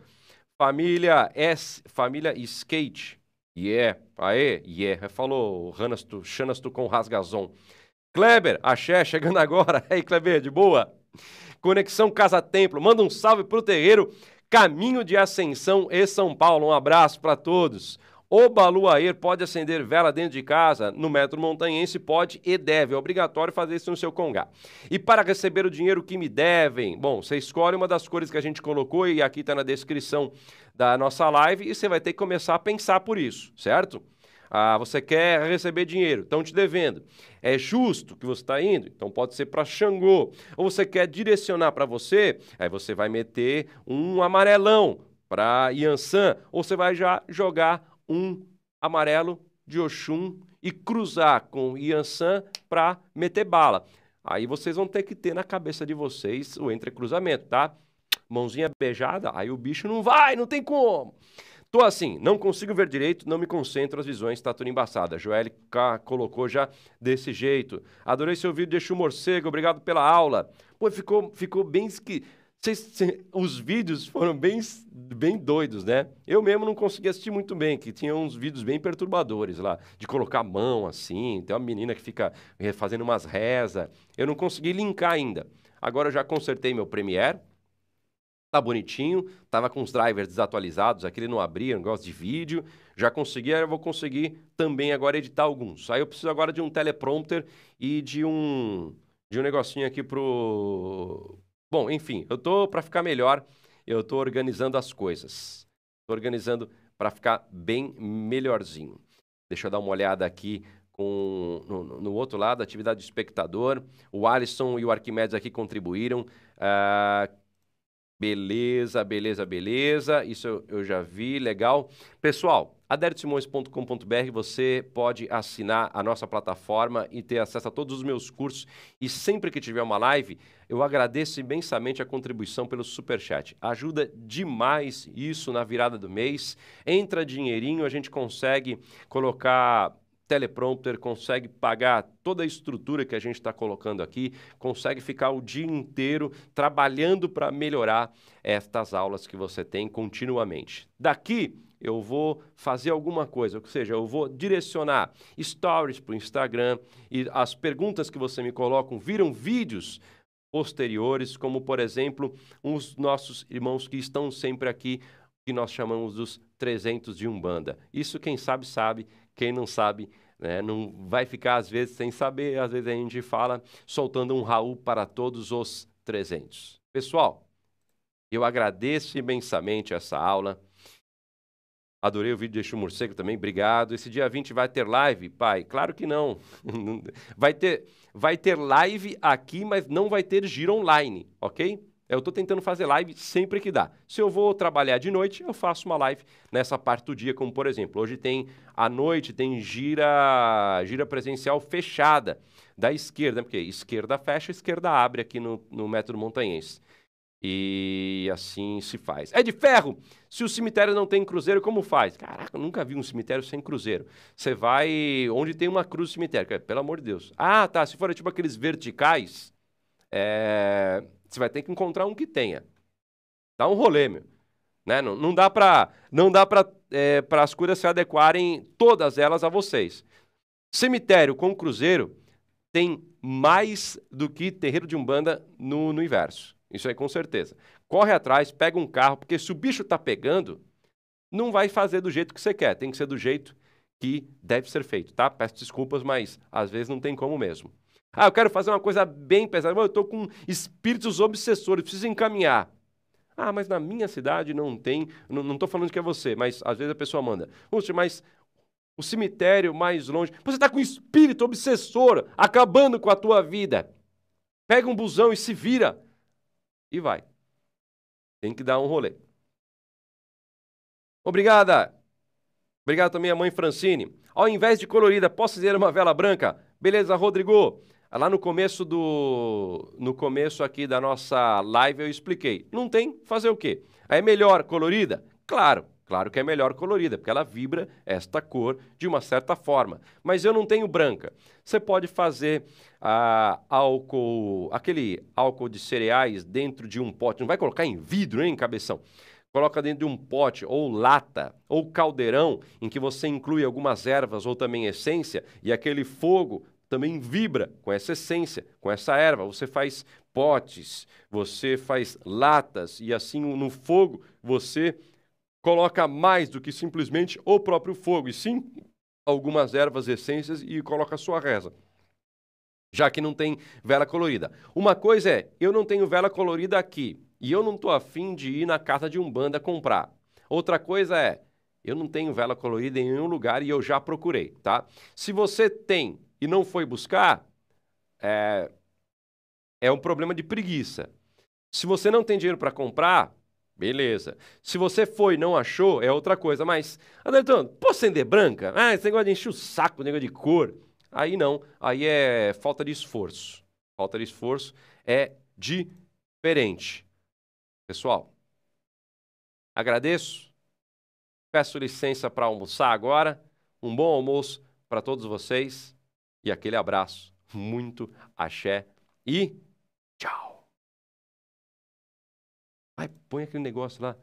Família S, família Skate. Yeah, aê, yeah. Falou Hanastu, Xanastu com Rasgazon. Kleber, axé, chegando agora. <laughs> Aí, Kleber, de boa? Conexão Casa Templo, manda um salve pro terreiro Caminho de Ascensão e São Paulo. Um abraço para todos. O Baluaer pode acender vela dentro de casa? No metro montanhense pode e deve. É obrigatório fazer isso no seu congá. E para receber o dinheiro que me devem? Bom, você escolhe uma das cores que a gente colocou e aqui está na descrição da nossa live e você vai ter que começar a pensar por isso, certo? Ah, você quer receber dinheiro, estão te devendo. É justo que você está indo, então pode ser para Xangô. Ou você quer direcionar para você, aí você vai meter um amarelão para Yansan, ou você vai já jogar um amarelo de Oxum e cruzar com Yansan para meter bala. Aí vocês vão ter que ter na cabeça de vocês o entrecruzamento, tá? Mãozinha beijada, aí o bicho não vai, não tem como. Tô assim, não consigo ver direito, não me concentro, as visões tá tudo embaçada. Joel K colocou já desse jeito. Adorei seu vídeo, deixa o morcego, obrigado pela aula. Pô, ficou, ficou bem que os vídeos foram bem, bem doidos, né? Eu mesmo não consegui assistir muito bem, que tinha uns vídeos bem perturbadores lá, de colocar a mão assim, tem uma menina que fica fazendo umas rezas. Eu não consegui linkar ainda. Agora eu já consertei meu Premiere, Tá bonitinho, tava com os drivers desatualizados, aquele não abria, negócio de vídeo. Já consegui, eu vou conseguir também agora editar alguns. Aí eu preciso agora de um teleprompter e de um de um negocinho aqui pro Bom, enfim, eu tô para ficar melhor, eu tô organizando as coisas. Tô organizando para ficar bem melhorzinho. Deixa eu dar uma olhada aqui com, no, no, outro lado, atividade de espectador. O Alisson e o Arquimedes aqui contribuíram. Uh, Beleza, beleza, beleza. Isso eu, já vi, legal. Pessoal, adertosimões.com.br você pode assinar a nossa plataforma e ter acesso a todos os meus cursos. E sempre que tiver uma live, eu agradeço imensamente a contribuição pelo Superchat. Ajuda demais isso na virada do mês. Entra dinheirinho, a gente consegue colocar teleprompter, consegue pagar toda a estrutura que a gente está colocando aqui, consegue ficar o dia inteiro trabalhando para melhorar estas aulas que você tem continuamente. Daqui eu vou fazer alguma coisa, ou seja, eu vou direcionar stories para o Instagram e as perguntas que você me coloca viram vídeos posteriores, como por exemplo, os nossos irmãos que estão sempre aqui, que nós chamamos dos 300 de Umbanda. Isso quem sabe sabe, quem não sabe, né, não vai ficar às vezes sem saber. Às vezes a gente fala soltando um Raul para todos os 300. Pessoal, eu agradeço imensamente essa aula. Adorei o vídeo de Exu Morcego também, obrigado. Esse dia 20 vai ter live, pai? Claro que não. <laughs> vai, ter, vai ter live aqui, mas não vai ter giro online, ok? Eu estou tentando fazer live sempre que dá. Se eu vou trabalhar de noite, eu faço uma live nessa parte do dia, como por exemplo, hoje tem à noite tem gira gira presencial fechada da esquerda, porque esquerda fecha, esquerda abre aqui no, no método montanhense. E assim se faz. É de ferro! Se o cemitério não tem cruzeiro, como faz? Caraca, eu nunca vi um cemitério sem cruzeiro. Você vai onde tem uma cruz cemitério, pelo amor de Deus. Ah, tá. Se for tipo aqueles verticais, é você vai ter que encontrar um que tenha. Dá um rolê, meu. Né? Não, não dá para não dá para é, para as curas se adequarem todas elas a vocês. Cemitério com cruzeiro tem mais do que terreiro de umbanda no, no. Isso aí com certeza. Corre atrás, pega um carro, porque se o bicho tá pegando, não vai fazer do jeito que você quer. Tem que ser do jeito que deve ser feito, tá? Peço desculpas, mas às vezes não tem como mesmo. Ah, eu quero fazer uma coisa bem pesada. Eu estou com espíritos obsessores, preciso encaminhar. Ah, mas na minha cidade não tem. Não estou falando que é você, mas às vezes a pessoa manda. Puxa, mas o cemitério mais longe. Você está com espírito obsessor acabando com a tua vida. Pega um busão e se vira. E vai. Tem que dar um rolê. Obrigada. Obrigado também a mãe Francine. Ao invés de colorida, posso dizer uma vela branca? Beleza, Rodrigo? Lá no começo do no começo aqui da nossa live eu expliquei. Não tem, fazer o quê? É melhor colorida? Claro, claro que é melhor colorida, porque ela vibra esta cor de uma certa forma. Mas eu não tenho branca. Você pode fazer ah, álcool, aquele álcool de cereais dentro de um pote. Não vai colocar em vidro, hein, cabeção? Coloca dentro de um pote ou lata ou caldeirão em que você inclui algumas ervas ou também essência e aquele fogo também vibra com essa essência, com essa erva. Você faz potes, você faz latas e assim no fogo você coloca mais do que simplesmente o próprio fogo, e sim algumas ervas, essências e coloca a sua reza. Já que não tem vela colorida. Uma coisa é, eu não tenho vela colorida aqui e eu não estou afim de ir na casa de um banda comprar. Outra coisa é, eu não tenho vela colorida em nenhum lugar e eu já procurei, tá? Se você tem e não foi buscar, é, é um problema de preguiça. Se você não tem dinheiro para comprar, beleza. Se você foi e não achou, é outra coisa. Mas, Adelton, posso acender branca? Ah, esse negócio de encher o saco, negócio de cor. Aí não, aí é falta de esforço. Falta de esforço é diferente. Pessoal, agradeço. Peço licença para almoçar agora. Um bom almoço para todos vocês e aquele abraço. Muito axé e tchau. Vai, põe aquele negócio lá.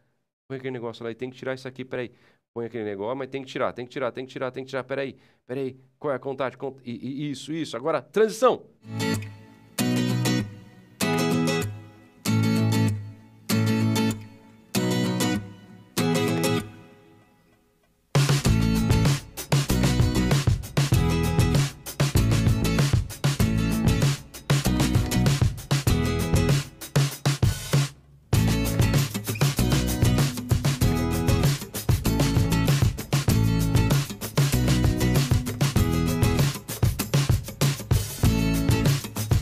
Põe aquele negócio lá e tem que tirar isso aqui, peraí. Põe aquele negócio, mas tem que tirar, tem que tirar, tem que tirar, tem que tirar, peraí, peraí. Qual é a contagem? Cont... Isso, isso. Agora, transição.